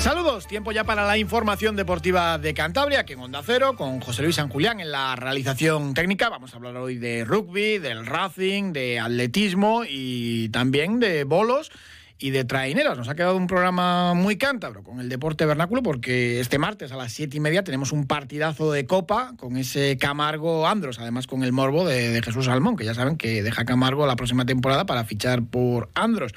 Saludos, tiempo ya para la información deportiva de Cantabria, que en Onda Cero, con José Luis San Julián en la realización técnica. Vamos a hablar hoy de rugby, del racing, de atletismo y también de bolos y de traineras. Nos ha quedado un programa muy cántabro con el deporte vernáculo porque este martes a las siete y media tenemos un partidazo de copa con ese Camargo Andros, además con el morbo de, Jesús Salmón, que ya saben que deja Camargo la próxima temporada para fichar por Andros.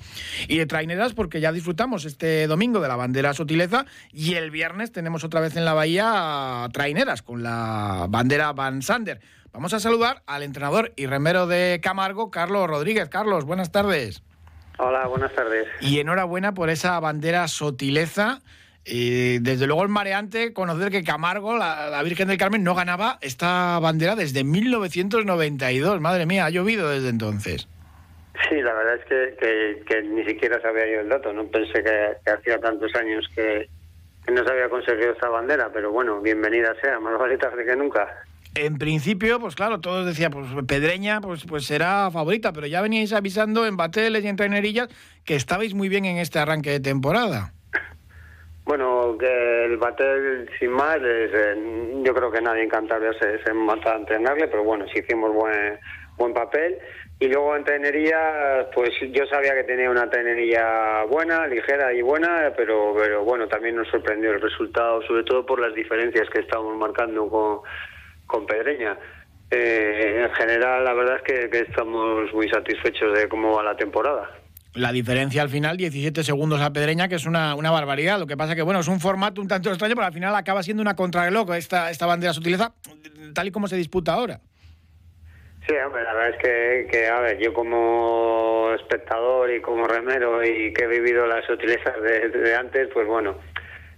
Y de traineras porque ya disfrutamos este domingo de la bandera Sotileza y el viernes tenemos otra vez en la bahía traineras con la bandera Van Sander. Vamos a saludar al entrenador y remero de Camargo, Carlos Rodríguez. Carlos, buenas tardes. Hola, buenas tardes. Y enhorabuena por esa bandera sotileza. Y desde luego el mareante conocer que Camargo, la, Virgen del Carmen, no ganaba esta bandera desde 1992. Madre mía, ha llovido desde entonces. Sí, la verdad es que, ni siquiera sabía yo el dato. No pensé que, hacía tantos años que, no se había conseguido esta bandera, pero bueno, bienvenida sea, más vale tarde que nunca. En principio, pues claro, todos decían, pues Pedreña pues, pues será favorita, pero ya veníais avisando en bateles y en trainerillas que estabais muy bien en este arranque de temporada. Bueno, que el batel, sin más, eh, yo creo que nadie en Cantabria se, se a entrenarle, pero bueno, sí hicimos buen, buen papel. Y luego en trainería, pues yo sabía que tenía una trainería buena, ligera y buena, pero, pero bueno, también nos sorprendió el resultado, sobre todo por las diferencias que estábamos marcando con con Pedreña. Eh, en general, la verdad es que, estamos muy satisfechos de cómo va la temporada. La diferencia al final, 17 segundos a Pedreña, que es una, una barbaridad. Lo que pasa que, bueno, es un formato un tanto extraño, pero al final acaba siendo una contrarreloj. Esta, esta bandera se utiliza tal y como se disputa ahora. Sí, hombre, la verdad es que, que, a ver, yo como espectador y como remero y que he vivido las sutilezas de antes, pues bueno,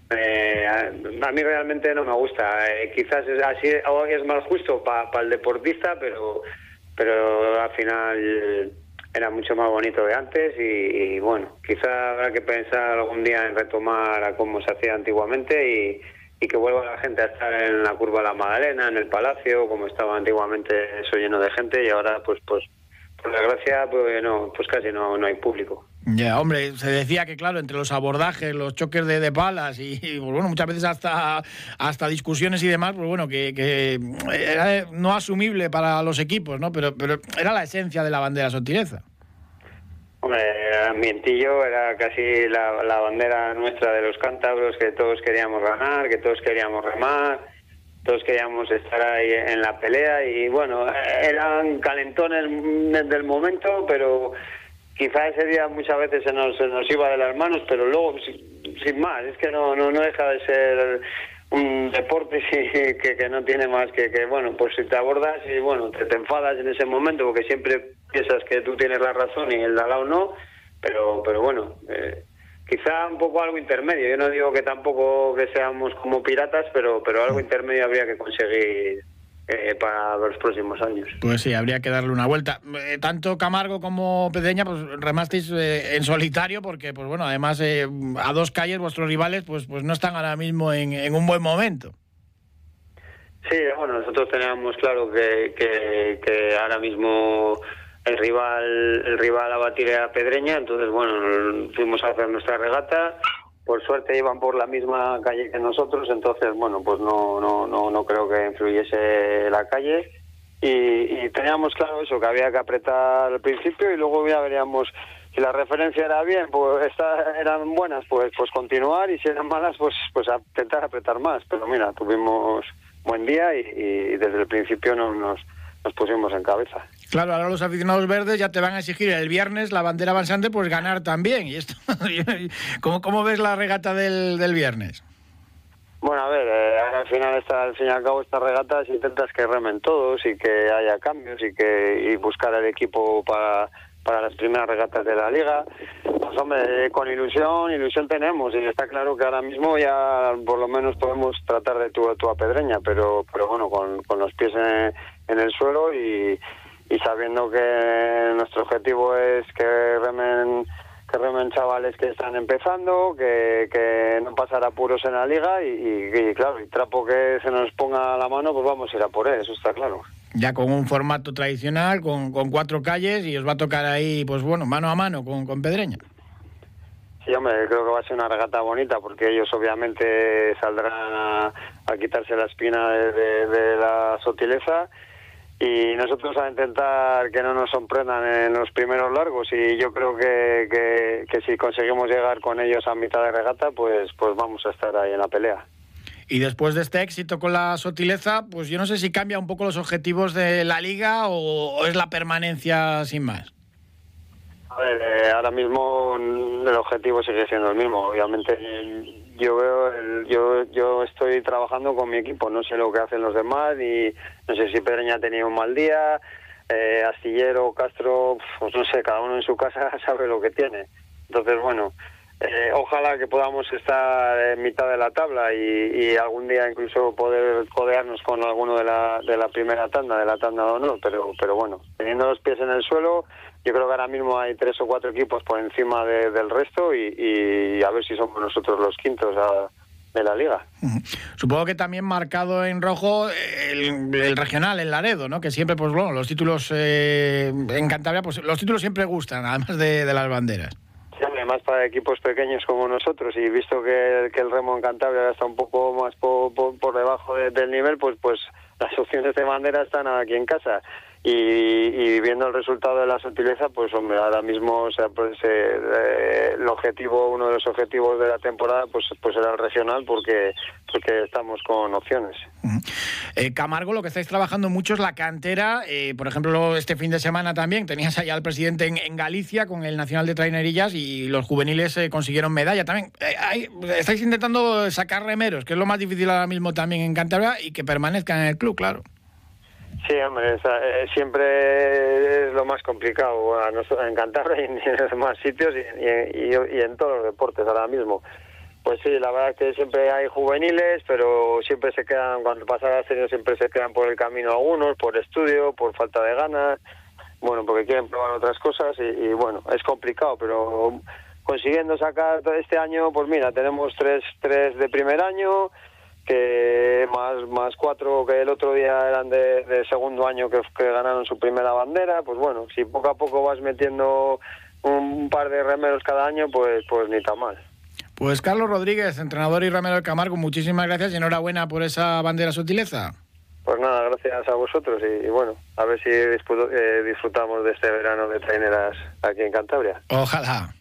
eh, a, mí realmente no me gusta. Eh, quizás es así es más justo para el deportista, pero pero al final era mucho más bonito de antes y, bueno, quizás habrá que pensar algún día en retomar a cómo se hacía antiguamente y, que vuelva la gente a estar en la curva de la Magdalena, en el Palacio, como estaba antiguamente eso lleno de gente y ahora pues pues por desgracia pues no pues casi no, no hay público. Ya, hombre, se decía que, claro, entre los abordajes, los choques de, de balas y, pues, bueno, muchas veces hasta, hasta discusiones y demás, pues bueno, que, que, era no asumible para los equipos, ¿no? Pero, pero era la esencia de la bandera sotileza. Hombre, ambientillo, era casi la, la bandera nuestra de los cántabros, que todos queríamos ganar, que todos queríamos remar, todos queríamos estar ahí en la pelea y bueno, eran calentones del momento, pero quizá ese día muchas veces se nos, se nos iba de las manos, pero luego, sin, más, es que no, no, no deja de ser un deporte que, que no tiene más que, que, bueno, pues si te abordas y bueno, te, te enfadas en ese momento porque siempre piensas que tú tienes la razón y el de al lado no, pero, pero bueno, eh, quizá un poco algo intermedio. Yo no digo que tampoco que seamos como piratas, pero, pero algo intermedio habría que conseguir eh, para los próximos años. Pues sí, habría que darle una vuelta. Eh, tanto Camargo como Pedeña, pues remasteis eh, en solitario, porque, pues bueno, además a dos calles vuestros rivales, pues, pues no están ahora mismo en, un buen momento. Sí, bueno, nosotros teníamos claro que, que, ahora mismo el rival el rival a batir era Pedreña, entonces bueno, fuimos a hacer nuestra regata por suerte iban por la misma calle que nosotros, entonces, bueno, pues no, no, no, no creo que influyese la calle. Y, teníamos claro eso, que había que apretar al principio y luego ya veríamos si la referencia era bien, pues eran buenas, pues pues continuar y si eran malas, pues pues intentar apretar más. Pero mira, tuvimos buen día y, desde el principio no, nos, nos pusimos en cabeza. Claro, ahora los aficionados verdes ya te van a exigir el viernes la bandera avanzante, pues ganar también. ¿Y esto? ¿Cómo, ¿Cómo ves la regata del, del viernes? Bueno, a ver, eh, al final, está, al fin y al cabo, estas regatas intentas que remen todos y que haya cambios y que y buscar el equipo para, para las primeras regatas de la liga. Pues hombre, con ilusión, ilusión tenemos y está claro que ahora mismo ya por lo menos podemos tratar de tu, tu pedreña, pero, pero bueno, con, con los pies en, en el suelo y, y sabiendo que nuestro objetivo es que remen que remen chavales que están empezando, que, que no pasar apuros en la liga y, y, claro, el trapo que se nos ponga a la mano, pues vamos a ir a por él, eso está claro. Ya con un formato tradicional, con, con cuatro calles y os va a tocar ahí, pues bueno, mano a mano con, con Pedreña. Sí, hombre, creo que va a ser una regata bonita porque ellos obviamente saldrán a, a quitarse la espina de, de, de la sotileza y nosotros a intentar que no nos sorprendan en los primeros largos y yo creo que, que, que, si conseguimos llegar con ellos a mitad de regata pues pues vamos a estar ahí en la pelea. Y después de este éxito con la sotileza, pues yo no sé si cambia un poco los objetivos de la liga o, o es la permanencia sin más. A ver, eh, ahora mismo el objetivo sigue siendo el mismo. Obviamente yo veo el, yo yo estoy trabajando con mi equipo no sé lo que hacen los demás y no sé si Pedreña ha tenido un mal día eh, Astillero Castro pues no sé cada uno en su casa sabe lo que tiene. Entonces bueno eh, ojalá que podamos estar en mitad de la tabla y, y, algún día incluso poder codearnos con alguno de la, de la primera tanda, de la tanda de honor, pero, pero bueno, teniendo los pies en el suelo, yo creo que ahora mismo hay tres o cuatro equipos por encima de, del resto y, y, a ver si somos nosotros los quintos a, de la liga. Supongo que también marcado en rojo el, el regional, el Laredo, ¿no? Que siempre, pues bueno, los títulos eh, en Cantabria, pues los títulos siempre gustan, además de, de las banderas. Sí, además para equipos pequeños como nosotros y visto que, que el remo en Cantabria está un poco más por, por, por debajo de, del nivel, pues pues las opciones de bandera están aquí en casa. Y, viendo el resultado de la sutileza, pues hombre, ahora mismo o sea, pues, eh, el objetivo, uno de los objetivos de la temporada, pues pues era el regional porque porque estamos con opciones. Eh, Camargo, lo que estáis trabajando mucho es la cantera. Eh, por ejemplo, este fin de semana también tenías allá al presidente en, en Galicia con el Nacional de Trainerillas y los juveniles eh, consiguieron medalla también. Eh, hay, estáis intentando sacar remeros, que es lo más difícil ahora mismo también en Cantabria y que permanezcan en el club, claro. Sí, hombre, eh, siempre es lo más complicado en Cantabria y en los demás sitios y, y, y, en todos los deportes ahora mismo. Pues sí, la verdad es que siempre hay juveniles, pero siempre se quedan, cuando pasa la serie, siempre se quedan por el camino algunos, por estudio, por falta de ganas, bueno, porque quieren probar otras cosas y bueno, es complicado, pero consiguiendo sacar este año, pues mira, tenemos tres, tres de primer año, que más más cuatro que el otro día eran de, de segundo año que, que, ganaron su primera bandera pues bueno si poco a poco vas metiendo un par de remeros cada año pues pues ni tan mal. Pues Carlos Rodríguez entrenador y remero del Camargo muchísimas gracias y enhorabuena por esa bandera sutileza. Pues nada gracias a vosotros y, y bueno a ver si disfrut eh, disfrutamos de este verano de traineras aquí en Cantabria. Ojalá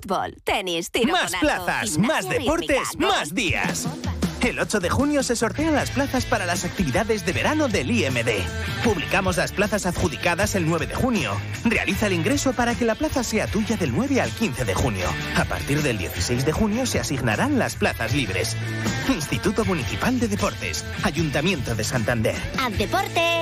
Fútbol, tenis, tiro Más plazas, más deportes, más días. El 8 de junio se sortean las plazas para las actividades de verano del IMD. Publicamos las plazas adjudicadas el 9 de junio. Realiza el ingreso para que la plaza sea tuya del 9 al 15 de junio. A partir del 16 de junio se asignarán las plazas libres. Instituto Municipal de Deportes, Ayuntamiento de Santander. ¡Al deporte!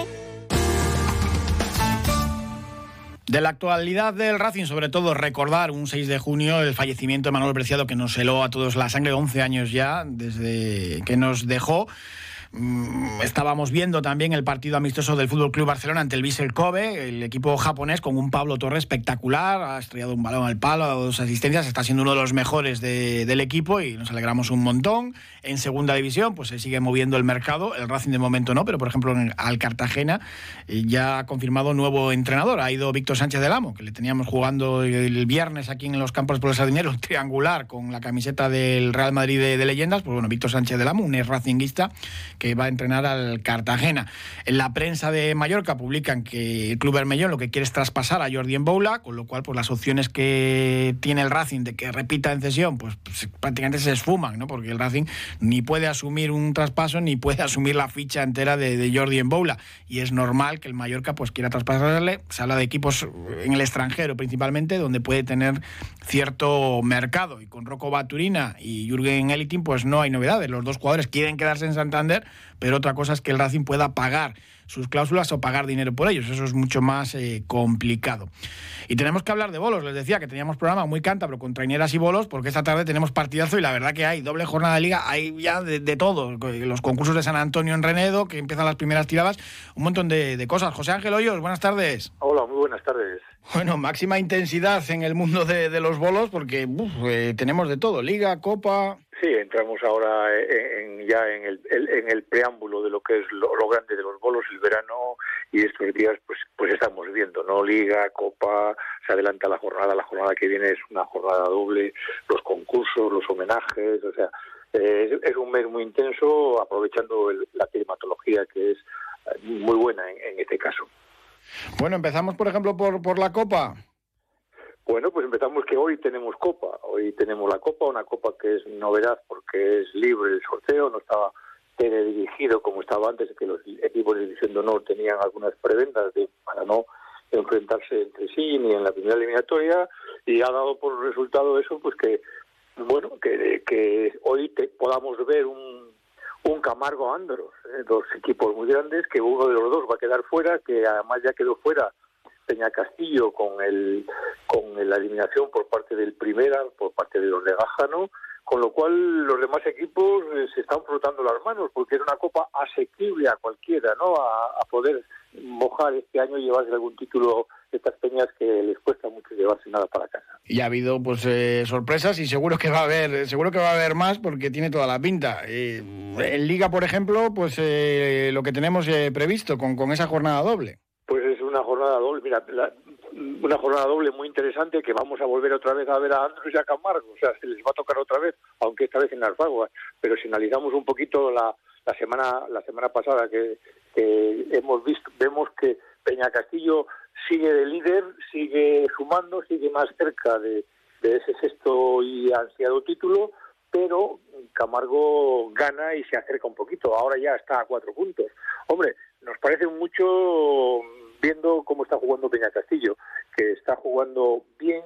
De la actualidad del Racing, sobre todo recordar un 6 de junio el fallecimiento de Manuel Preciado que nos heló a todos la sangre, 11 años ya desde que nos dejó. Mm, estábamos viendo también el partido amistoso del Fútbol Club Barcelona ante el Vissel Kobe, el equipo japonés con un Pablo Torres espectacular, ha estrellado un balón al palo, ha dado dos asistencias, está siendo uno de los mejores de, del equipo y nos alegramos un montón. En segunda división, pues se sigue moviendo el mercado, el Racing de momento no, pero por ejemplo al Cartagena eh, ya ha confirmado nuevo entrenador, ha ido Víctor Sánchez del Amo, que le teníamos jugando el viernes aquí en los campos por el Sardinero, triangular con la camiseta del Real Madrid de, de leyendas, pues bueno, Víctor Sánchez del Amo, un ex racinguista que va a entrenar al Cartagena. En la prensa de Mallorca publican que el Club Bermellón lo que quiere es traspasar a Jordi Boula, con lo cual pues las opciones que tiene el Racing de que repita en cesión, pues, prácticamente se esfuman, ¿no? Porque el Racing ni puede asumir un traspaso ni puede asumir la ficha entera de, de Jordi Boula y es normal que el Mallorca pues quiera traspasarle. Se habla de equipos en el extranjero principalmente donde puede tener cierto mercado y con Rocco Baturina y Jürgen Elitin pues no hay novedades. Los dos jugadores quieren quedarse en Santander pero otra cosa es que el Racing pueda pagar sus cláusulas o pagar dinero por ellos. Eso es mucho más eh, complicado. Y tenemos que hablar de bolos. Les decía que teníamos programa muy cántabro con traineras y bolos, porque esta tarde tenemos partidazo y la verdad que hay doble jornada de liga, hay ya de, todo. Los concursos de San Antonio en Renedo, que empiezan las primeras tiradas, un montón de, cosas. José Ángel Hoyos, buenas tardes. Hola, muy buenas tardes. Bueno, máxima intensidad en el mundo de, los bolos, porque eh, tenemos de todo, liga, copa. Sí, entramos ahora en, ya en el, en el preámbulo de lo que es lo, grande de los bolos, el verano, y estos días pues pues estamos viendo, ¿no? Liga, Copa, se adelanta la jornada, la jornada que viene es una jornada doble, los concursos, los homenajes, o sea, eh, es, un mes muy intenso, aprovechando la climatología que es eh, muy buena en, en este caso. Bueno, empezamos por ejemplo por la Copa. Bueno, pues empezamos que hoy tenemos copa. Hoy tenemos la copa, una copa que es novedad porque es libre el sorteo, no estaba dirigido como estaba antes, que los equipos de División de Honor tenían algunas prebendas de, para no enfrentarse entre sí ni en la primera eliminatoria y ha dado por resultado eso pues que bueno que, que hoy te, podamos ver un, un Camargo Andros, ¿eh? dos equipos muy grandes que uno de los dos va a quedar fuera, que además ya quedó fuera Peña Castillo con el con la eliminación por parte del Primera, por parte de los de con lo cual los demás equipos eh, se están frotando las manos porque es una copa asequible a cualquiera, ¿no? A, poder mojar este año y llevarse algún título estas peñas que les cuesta mucho llevarse nada para casa. Y ha habido pues eh, sorpresas y seguro que va a haber seguro que va a haber más porque tiene toda la pinta. Eh, en Liga, por ejemplo, pues lo que tenemos previsto con, con esa jornada doble. Una jornada doble, mira, una jornada doble muy interesante que vamos a volver otra vez a ver a Andrés y a Camargo, o sea, se les va a tocar otra vez, aunque esta vez en Alfagua, pero si analizamos un poquito la, la semana la semana pasada que, hemos visto, vemos que Peña Castillo sigue de líder, sigue sumando, sigue más cerca de, de ese sexto y ansiado título, pero Camargo gana y se acerca un poquito, ahora ya está a cuatro puntos. Hombre, nos parece mucho viendo cómo está jugando Peña Castillo, que está jugando bien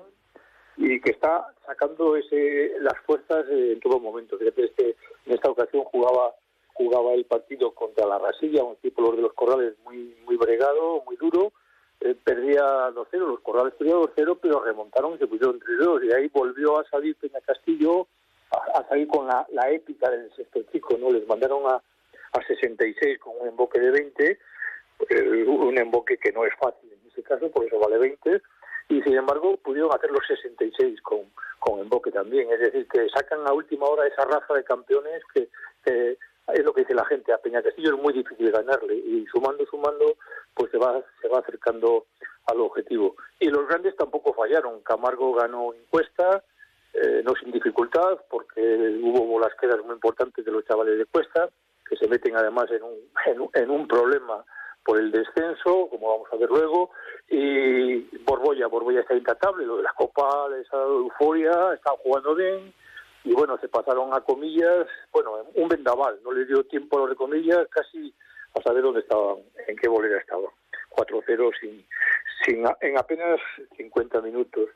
y que está sacando ese, las fuerzas en todo momento. Este, en esta ocasión jugaba jugaba el partido contra la Rasilla, un equipo de los Corrales muy muy bregado, muy duro, eh, perdía 2-0, los Corrales perdían 2-0, pero remontaron y se pusieron 3-2 y ahí volvió a salir Peña Castillo a, salir con la, la épica del sexto chico, ¿no? Les mandaron a, a 66 con un emboque de 20, un emboque que no es fácil en ese caso, por eso vale 20, y sin embargo pudieron hacer los 66 con, con emboque también, es decir, que sacan a última hora esa raza de campeones que, es lo que dice la gente, a Peña Castillo es muy difícil ganarle, y sumando, sumando, pues se va, se va acercando al objetivo. Y los grandes tampoco fallaron, Camargo ganó encuesta, eh, no sin dificultad, porque hubo bolas quedas muy importantes de los chavales de cuesta, que se meten además en un, en, un problema por el descenso, como vamos a ver luego, y Borbolla, Borbolla está intratable, lo de la Copa les ha dado euforia, están jugando bien, y bueno, se pasaron a comillas, bueno, un vendaval, no les dio tiempo a los de comillas casi a saber dónde estaban, en qué bolera estaban. 4-0 sin, sin, en apenas 50 minutos.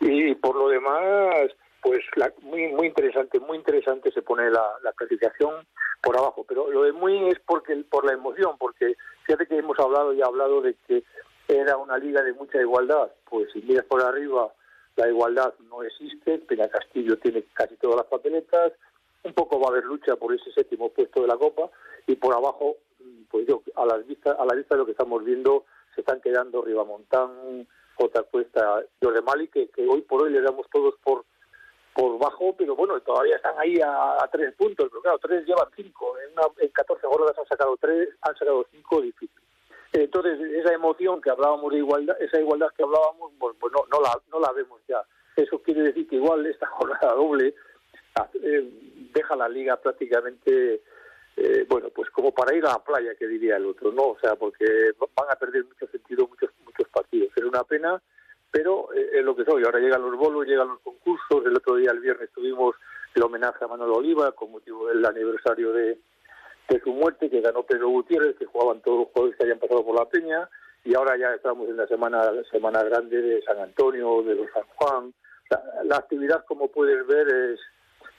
Y por lo demás, pues la, muy muy interesante, muy interesante se pone la, la clasificación por abajo, pero lo de muy es porque por la emoción, porque fíjate que hemos hablado y hablado de que era una liga de mucha igualdad, pues si miras por arriba la igualdad no existe, Peña Castillo tiene casi todas las papeletas, un poco va a haber lucha por ese séptimo puesto de la Copa y por abajo, pues yo a la vista a la vista de lo que estamos viendo se están quedando Ribamontán, J Cuesta, de Mali que hoy por hoy le damos todos por por bajo, pero bueno, todavía están ahí a, tres puntos, pero claro, tres llevan cinco, en, una, en 14 jornadas han sacado tres, han sacado cinco, difícil. Entonces, esa emoción que hablábamos de igualdad, esa igualdad que hablábamos, pues, pues no, no, la, no la vemos ya. Eso quiere decir que igual esta jornada doble eh, deja la liga prácticamente, eh, bueno, pues como para ir a la playa, que diría el otro, ¿no? O sea, porque van a perder mucho sentido muchos, muchos partidos. Es una pena pero eh, es lo que soy. Ahora llegan los bolos, llegan los concursos. El otro día, el viernes, tuvimos el homenaje a Manuel Oliva con motivo del aniversario de, su muerte, que ganó Pedro Gutiérrez, que jugaban todos los jugadores que habían pasado por la Peña. Y ahora ya estamos en la semana, semana grande de San Antonio, de los San Juan. La, actividad, como puedes ver, es,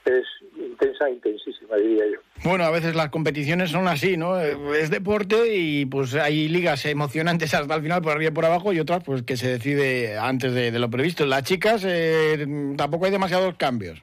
es intensa, intensísima, diría yo. Bueno, a veces las competiciones son así, ¿no? Es deporte y pues hay ligas emocionantes hasta el final por arriba y por abajo y otras pues que se decide antes de, lo previsto. Las chicas eh, tampoco hay demasiados cambios.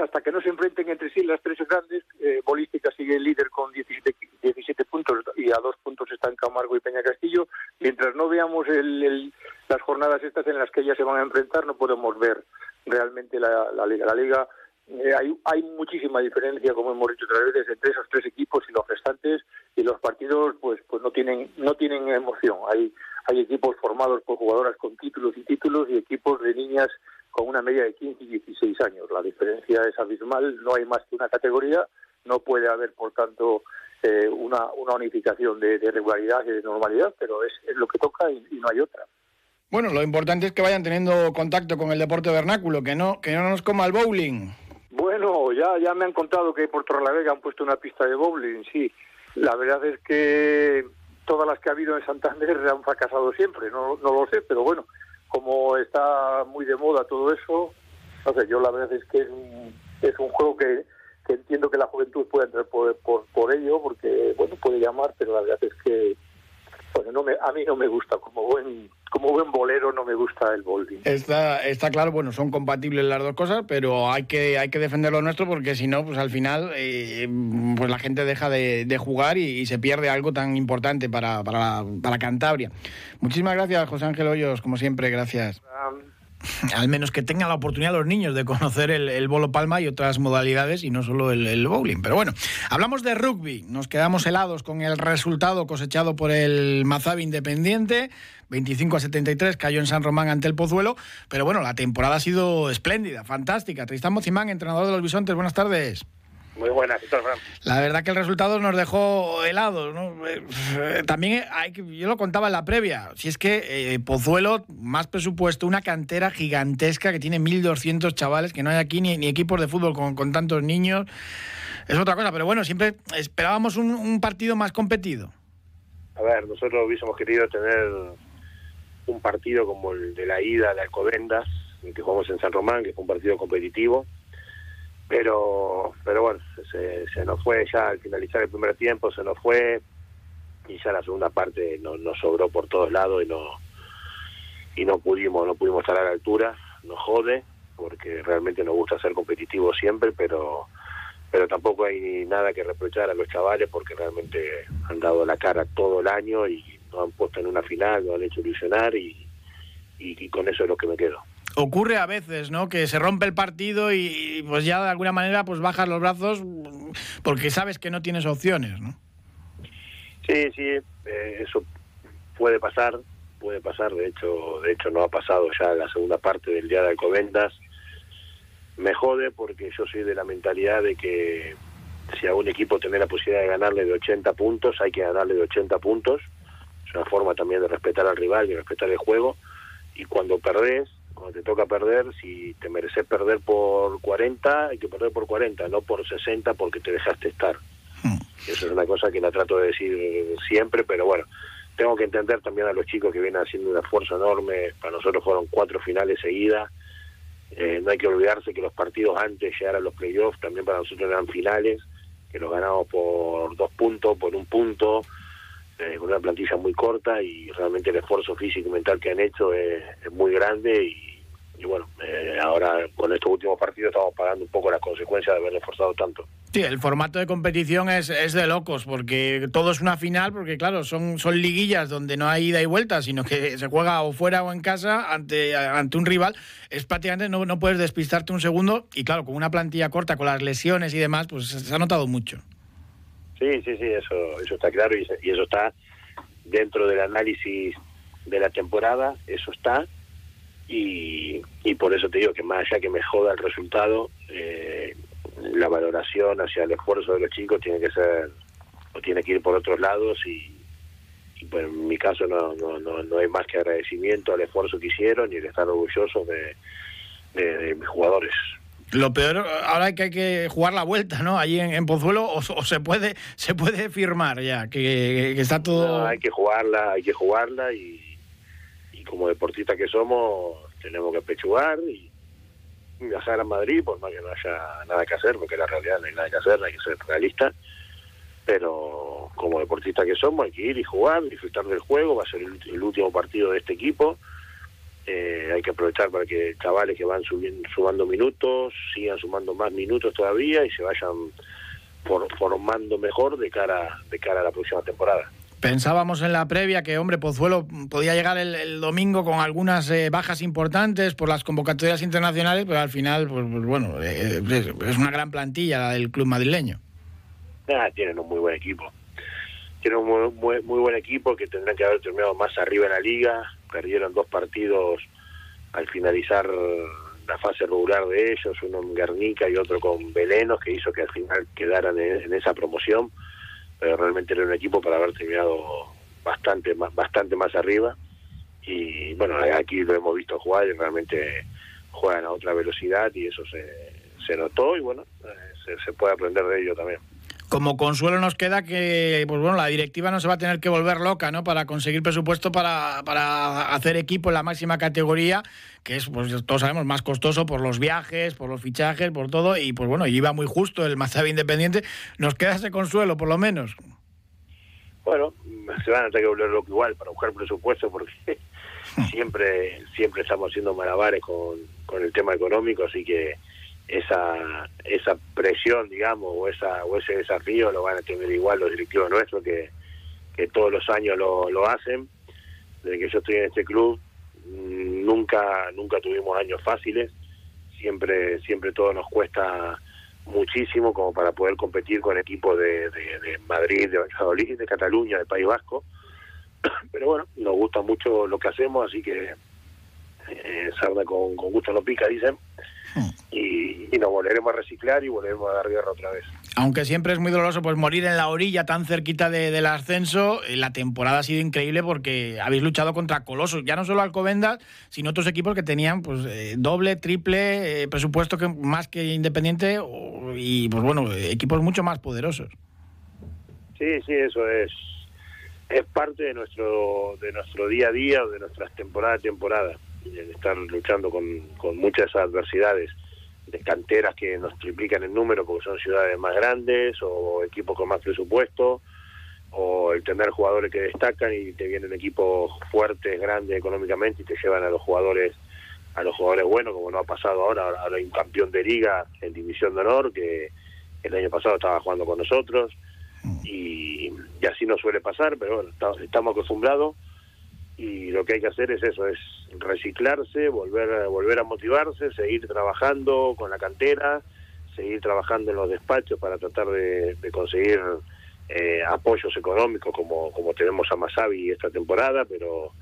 Hasta que no se enfrenten entre sí las tres grandes, eh, Bolística sigue líder con 17, 17 puntos y a dos puntos están Camargo y Peña Castillo. Mientras no veamos las jornadas estas en las que ellas se van a enfrentar, no podemos ver realmente la, la liga. La liga eh, hay, hay muchísima diferencia, como hemos dicho otra veces, entre esos tres equipos y los restantes y los partidos pues pues no tienen no tienen emoción. Hay hay equipos formados por jugadoras con títulos y títulos y equipos de niñas con una media de 15 y 16 años. La diferencia es abismal, no hay más que una categoría, no puede haber por tanto eh, una, una unificación de, regularidad y de normalidad, pero es, es lo que toca y, y no hay otra. Bueno, lo importante es que vayan teniendo contacto con el deporte vernáculo, que no, que no nos coma el bowling. Bueno, ya, ya me han contado que por Torrelavega han puesto una pista de bowling, sí. La verdad es que todas las que ha habido en Santander han fracasado siempre, no, no lo sé, pero bueno, como está muy de moda todo eso, no sé, yo la verdad es que es un, es un juego que, que entiendo que la juventud puede entrar por, por, por ello, porque, bueno, puede llamar, pero la verdad es que bueno, no me, a mí no me gusta como buen como buen bolero no me gusta el bowling. Está, está claro, bueno, son compatibles las dos cosas, pero hay que, hay que defender lo nuestro porque si no, pues al final eh, pues la gente deja de, jugar y, se pierde algo tan importante para, para, para Cantabria. Muchísimas gracias, José Ángel Hoyos, como siempre, gracias al menos que tengan la oportunidad los niños de conocer el, bolo palma y otras modalidades y no solo el, bowling. Pero bueno, hablamos de rugby. Nos quedamos helados con el resultado cosechado por el Mazabi Independiente. 25 a 73 cayó en San Román ante el Pozuelo. Pero bueno, la temporada ha sido espléndida, fantástica. Tristán Mocimán, entrenador de los Bisontes, buenas tardes. Muy buenas, La verdad que el resultado nos dejó helados. ¿no? Eh, también hay que, yo lo contaba en la previa, si es que eh, Pozuelo, más presupuesto, una cantera gigantesca que tiene 1.200 chavales, que no hay aquí ni, ni equipos de fútbol con, con, tantos niños, es otra cosa. Pero bueno, siempre esperábamos un, un partido más competido. A ver, nosotros hubiésemos querido tener un partido como el de la ida de Alcobendas, que jugamos en San Román, que fue un partido competitivo pero pero bueno se, se nos fue ya al finalizar el primer tiempo se nos fue y ya la segunda parte nos, nos sobró por todos lados y no y no pudimos no pudimos estar a la altura nos jode porque realmente nos gusta ser competitivos siempre pero pero tampoco hay nada que reprochar a los chavales porque realmente han dado la cara todo el año y nos han puesto en una final nos han hecho ilusionar y, y con eso es lo que me quedo ocurre a veces, ¿no? Que se rompe el partido y pues ya de alguna manera pues bajas los brazos porque sabes que no tienes opciones, ¿no? Sí, sí, eh, eso puede pasar, puede pasar, de hecho, de hecho no ha pasado ya la segunda parte del día de Alcobendas. Me jode porque yo soy de la mentalidad de que si a un equipo tiene la posibilidad de ganarle de 80 puntos, hay que ganarle de 80 puntos. Es una forma también de respetar al rival y respetar el juego. Y cuando perdés, cuando te toca perder, si te mereces perder por 40, hay que perder por 40, no por 60 porque te dejaste estar. Hmm. Eso es una cosa que la trato de decir siempre, pero bueno, tengo que entender también a los chicos que vienen haciendo un esfuerzo enorme. Para nosotros fueron cuatro finales seguidas. Eh, no hay que olvidarse que los partidos antes de llegar a los playoffs también para nosotros eran finales, que los ganamos por dos puntos, por un punto, eh, con una plantilla muy corta y realmente el esfuerzo físico y mental que han hecho es, es muy grande y y bueno, eh, ahora con estos últimos partidos estamos pagando un poco las consecuencias de haber esforzado tanto. Sí, el formato de competición es, es de locos, porque todo es una final, porque claro, son, son liguillas donde no hay ida y vuelta, sino que se juega o fuera o en casa ante, ante un rival. Es prácticamente, no, no puedes despistarte un segundo, y claro, con una plantilla corta, con las lesiones y demás, pues se ha notado mucho. Sí, sí, sí, eso, eso está claro y, y eso está dentro del análisis de la temporada, eso está y, y por eso te digo que más allá que me joda el resultado, eh, la valoración hacia el esfuerzo de los chicos tiene que ser, o tiene que ir por otros lados y, pues en mi caso no, no, no, no, hay más que agradecimiento al esfuerzo que hicieron y el estar orgulloso de, de, mis jugadores. Lo peor ahora es que hay que jugar la vuelta, ¿no? Allí en, Pozuelo o, se puede se puede firmar ya que, que está todo. hay que jugarla, hay que jugarla y, como deportistas que somos, tenemos que pechugar y, viajar a Madrid, por más que no haya nada que hacer, porque la realidad no hay nada que hacer, hay que ser realista. Pero como deportistas que somos, hay que ir y jugar, disfrutar del juego. Va a ser el, último partido de este equipo. Eh, hay que aprovechar para que chavales que van subiendo, sumando minutos sigan sumando más minutos todavía y se vayan formando mejor de cara de cara a la próxima temporada. Pensábamos en la previa que, hombre, Pozuelo podía llegar el, domingo con algunas eh, bajas importantes por las convocatorias internacionales, pero al final, pues, pues bueno, eh, es, una gran plantilla la del club madrileño. Ah, tienen un muy buen equipo. Tienen un muy, muy, buen equipo que tendrán que haber terminado más arriba en la liga. Perdieron dos partidos al finalizar la fase regular de ellos, uno en Guernica y otro con Velenos, que hizo que al final quedaran en esa promoción pero realmente era un equipo para haber terminado bastante más, bastante más arriba. Y bueno, aquí lo hemos visto jugar y realmente juegan a otra velocidad y eso se, se notó y bueno, eh, se, puede aprender de ello también. Como consuelo nos queda que pues bueno, la directiva no se va a tener que volver loca, ¿no? Para conseguir presupuesto para, para hacer equipo en la máxima categoría, que es, pues todos sabemos, más costoso por los viajes, por los fichajes, por todo, y pues bueno, iba muy justo el Mazabi Independiente. Nos queda ese consuelo, por lo menos. Bueno, se van a tener que volver loco igual para buscar presupuesto porque siempre siempre estamos haciendo malabares con, con el tema económico, así que esa esa presión, digamos, o esa o ese desafío lo van a tener igual los directivos nuestros que, que todos los años lo, lo hacen. Desde que yo estoy en este club mm, nunca nunca tuvimos años fáciles. Siempre siempre todo nos cuesta muchísimo como para poder competir con equipos de, de, Madrid, de Valladolid, de Cataluña, de País Vasco. Pero bueno, nos gusta mucho lo que hacemos, así que eh, sarda con, con gusto no pica, dicen y, nos volveremos a reciclar y volveremos a dar guerra otra vez. Aunque siempre es muy doloroso pues morir en la orilla tan cerquita del ascenso, eh, la temporada ha sido increíble porque habéis luchado contra colosos, ya no solo Alcobendas, sino otros equipos que tenían pues eh, doble, triple eh, presupuesto que más que Independiente y pues bueno, equipos mucho más poderosos. Sí, sí, eso es es parte de nuestro de nuestro día a día o de nuestras temporada a estar luchando con, con muchas adversidades de canteras que nos triplican el número porque son ciudades más grandes o equipos con más presupuesto o el tener jugadores que destacan y te vienen equipos fuertes, grandes económicamente y te llevan a los jugadores a los jugadores buenos como no ha pasado ahora, ahora hay un campeón de liga en división de honor que el año pasado estaba jugando con nosotros y, y así no suele pasar, pero bueno, estamos acostumbrados y lo que hay que hacer es eso, es reciclarse, volver, volver a motivarse, seguir trabajando con la cantera, seguir trabajando en los despachos para tratar de, conseguir eh, apoyos económicos como, como tenemos a Masavi esta temporada, pero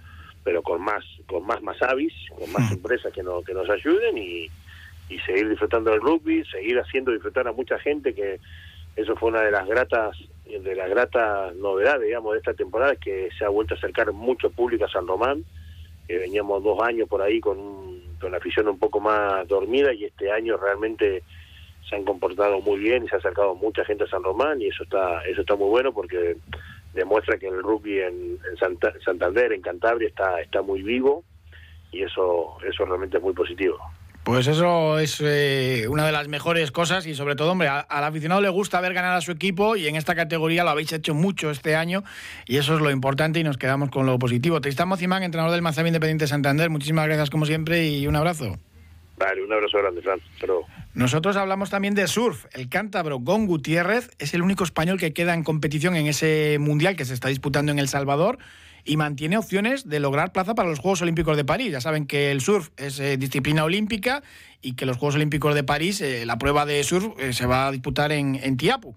pero con más con más Masavis, con más empresas que, no, que nos ayuden y, y seguir disfrutando del rugby, seguir haciendo disfrutar a mucha gente que eso fue una de las gratas de la grata novedad, digamos, de esta temporada es que se ha vuelto a acercar mucho público a San Román, veníamos dos años por ahí con, con la afición un poco más dormida y este año realmente se han comportado muy bien y se ha acercado mucha gente a San Román y eso está eso está muy bueno porque demuestra que el rugby en, en Santander, en Cantabria, está, está muy vivo y eso, eso realmente es muy positivo. Pues eso es eh, una de las mejores cosas y sobre todo, hombre, al aficionado le gusta ver ganar a su equipo y en esta categoría lo habéis hecho mucho este año y eso es lo importante y nos quedamos con lo positivo. Tristán Mocimán, entrenador del Mazamí Independiente Santander, muchísimas gracias como siempre y un abrazo. Vale, un abrazo grande, Fran. Nosotros hablamos también de surf. El cántabro Gon Gutiérrez es el único español que queda en competición en ese mundial que se está disputando en El Salvador y mantiene opciones de lograr plaza para los Juegos Olímpicos de París. Ya saben que el surf es eh, disciplina olímpica y que los Juegos Olímpicos de París, eh, la prueba de surf eh, se va a disputar en, Tiapu.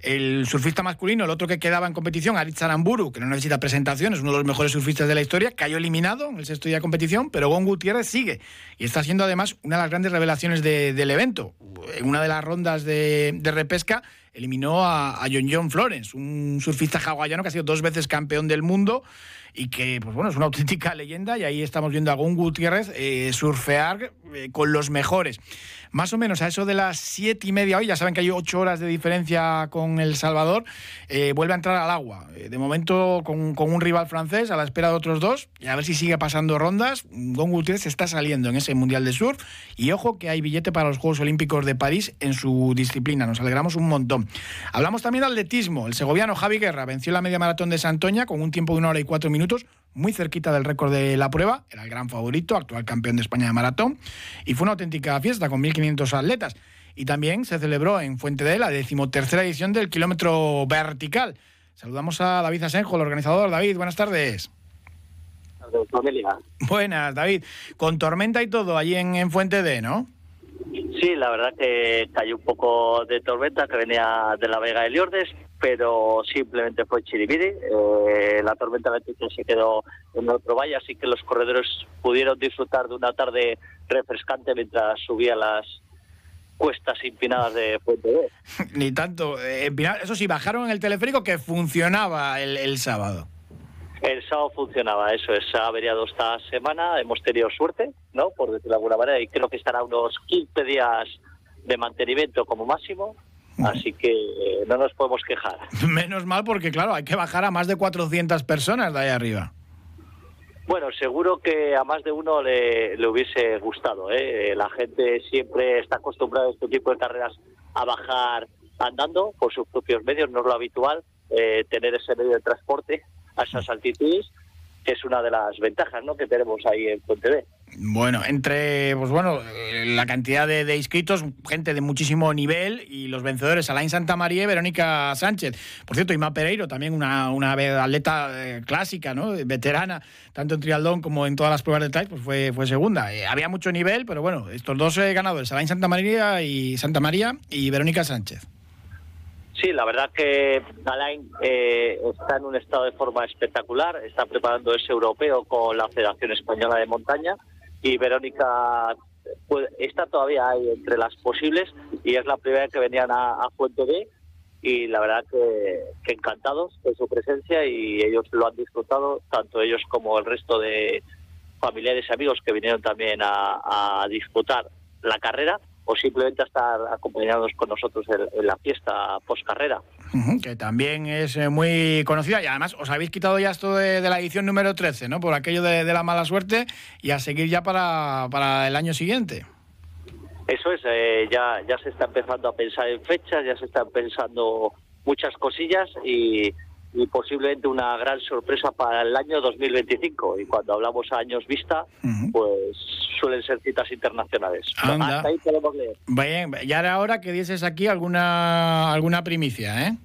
El surfista masculino, el otro que quedaba en competición, Aritz Aramburu, que no necesita presentación, es uno de los mejores surfistas de la historia, cayó eliminado en el sexto día de competición, pero Gon Gutiérrez sigue y está siendo además una de las grandes revelaciones del evento. En una de las rondas de repesca, eliminó a, a John John Florence, un surfista hawaiano que ha sido dos veces campeón del mundo y que, pues bueno, es una auténtica leyenda y ahí estamos viendo a Gun Gutiérrez eh, surfear eh, con los mejores. Más o menos a eso de las siete y media hoy, ya saben que hay ocho horas de diferencia con El Salvador, eh, vuelve a entrar al agua. de momento con, con, un rival francés a la espera de otros dos y a ver si sigue pasando rondas. Gon Gutiérrez está saliendo en ese Mundial de Surf y ojo que hay billete para los Juegos Olímpicos de París en su disciplina. Nos alegramos un montón. Hablamos también de atletismo. El segoviano Javi Guerra venció la media maratón de Santoña con un tiempo de una hora y cuatro minutos muy cerquita del récord de la prueba, era el gran favorito, actual campeón de España de maratón, y fue una auténtica fiesta con 1.500 atletas. Y también se celebró en Fuente de la decimotercera edición del kilómetro vertical. Saludamos a David Asenjo, el organizador. David, buenas tardes. Familia. Buenas, David. Con tormenta y todo allí en, en Fuente de, ¿no? Sí, la verdad que cayó un poco de tormenta que venía de la Vega de Liordes, pero simplemente fue chiribiri. Eh, la tormenta se quedó en otro valle, así que los corredores pudieron disfrutar de una tarde refrescante mientras subía las cuestas empinadas de Puente B. Ni tanto. Eh, eso sí, bajaron en el teleférico que funcionaba el, sábado. El sábado funcionaba, eso es, ha averiado esta semana, hemos tenido suerte, ¿no? Por decirlo de alguna manera, y creo que estará unos 15 días de mantenimiento como máximo, Así que eh, no nos podemos quejar. Menos mal porque, claro, hay que bajar a más de 400 personas de ahí arriba. Bueno, seguro que a más de uno le, hubiese gustado. ¿eh? La gente siempre está acostumbrada a este tipo de carreras a bajar andando por sus propios medios, no es lo habitual eh, tener ese medio de transporte a esas altitudes que es una de las ventajas ¿no? que tenemos ahí en B. Bueno, entre pues bueno, eh, la cantidad de, inscritos, gente de muchísimo nivel y los vencedores, Alain Santa María y Verónica Sánchez. Por cierto, Ima Pereiro, también una, una atleta eh, clásica, ¿no? veterana, tanto en trialdón como en todas las pruebas de trail, pues fue, fue segunda. Eh, había mucho nivel, pero bueno, estos dos ganadores, Alain Santa María y Santa María y Verónica Sánchez. Sí, la verdad que Alain eh, está en un estado de forma espectacular, está preparando ese europeo con la Federación Española de Montaña y Verónica pues, está todavía ahí entre las posibles y es la primera que venían a, Fuente B y la verdad que, encantados de su presencia y ellos lo han disfrutado, tanto ellos como el resto de familiares y amigos que vinieron también a, a disfrutar la carrera o simplemente estar acompañados con nosotros en, la fiesta postcarrera. Que también es eh, muy conocida y además os habéis quitado ya esto de, la edición número 13, ¿no? Por aquello de, la mala suerte y a seguir ya para, para el año siguiente. Eso es, eh, ya, ya se está empezando a pensar en fechas, ya se están pensando muchas cosillas y, y posiblemente una gran sorpresa para el año 2025. Y cuando hablamos a años vista, pues suelen ser citas internacionales. Hasta ahí podemos leer. Bien, ya era hora que dieses aquí alguna, alguna primicia, ¿eh?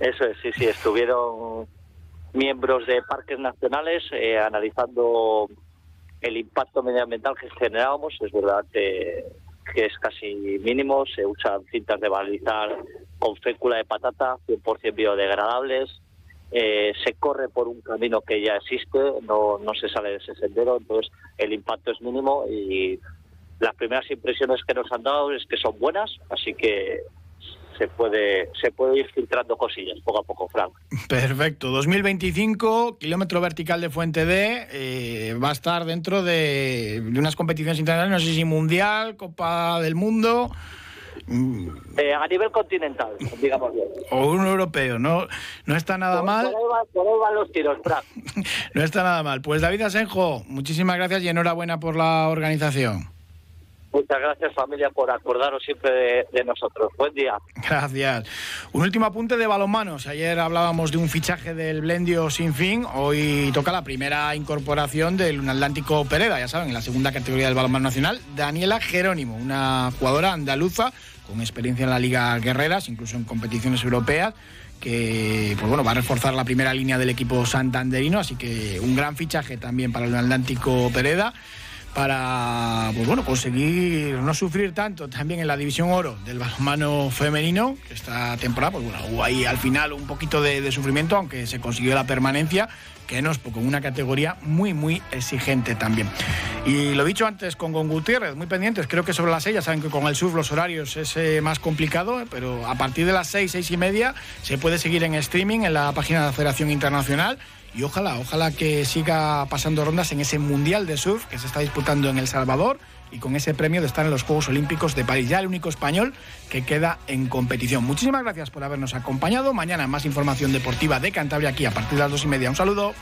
Eso es, sí, sí, estuvieron miembros de parques nacionales eh, analizando el impacto medioambiental que generábamos. Es verdad que, que es casi mínimo, se usan cintas de balizar con fécula de patata, 100% biodegradables, eh, se corre por un camino que ya existe, no, no se sale de ese sendero, entonces el impacto es mínimo y las primeras impresiones que nos han dado es que son buenas, así que se puede se puede ir filtrando cosillas poco a poco, Frank. Perfecto. 2025, kilómetro vertical de Fuente D, eh, va a estar dentro de, de, unas competiciones internacionales, no sé si mundial, Copa del Mundo. Eh, a nivel continental, digamos bien. O un europeo, no, no está nada mal. Por ahí, van los tiros, no está nada mal. Pues David Asenjo, muchísimas gracias y enhorabuena por la organización. Muchas gracias familia por acordaros siempre de, nosotros. Buen día. Gracias. Un último apunte de balonmanos. Ayer hablábamos de un fichaje del Blendio sin fin. Hoy toca la primera incorporación del Atlántico Pereda, ya saben, en la segunda categoría del balonmano nacional. Daniela Jerónimo, una jugadora andaluza con experiencia en la Liga Guerreras, incluso en competiciones europeas que pues bueno, va a reforzar la primera línea del equipo santanderino, así que un gran fichaje también para el Atlántico Pereda. Para pues bueno, conseguir no sufrir tanto también en la división oro del balonmano femenino, que esta temporada pues bueno, hubo ahí al final un poquito de, de sufrimiento, aunque se consiguió la permanencia que no es poco, una categoría muy, muy exigente también. Y lo dicho antes con Gon Gutiérrez, muy pendientes, creo que sobre las seis, ya saben que con el surf los horarios es eh, más complicado, pero a partir de las seis, seis y media se puede seguir en streaming en la página de la Federación Internacional y ojalá, ojalá que siga pasando rondas en ese Mundial de Surf que se está disputando en El Salvador y con ese premio de estar en los Juegos Olímpicos de París, ya el único español que queda en competición. Muchísimas gracias por habernos acompañado. Mañana más información deportiva de Cantabria aquí a partir de las dos y media. Un saludo.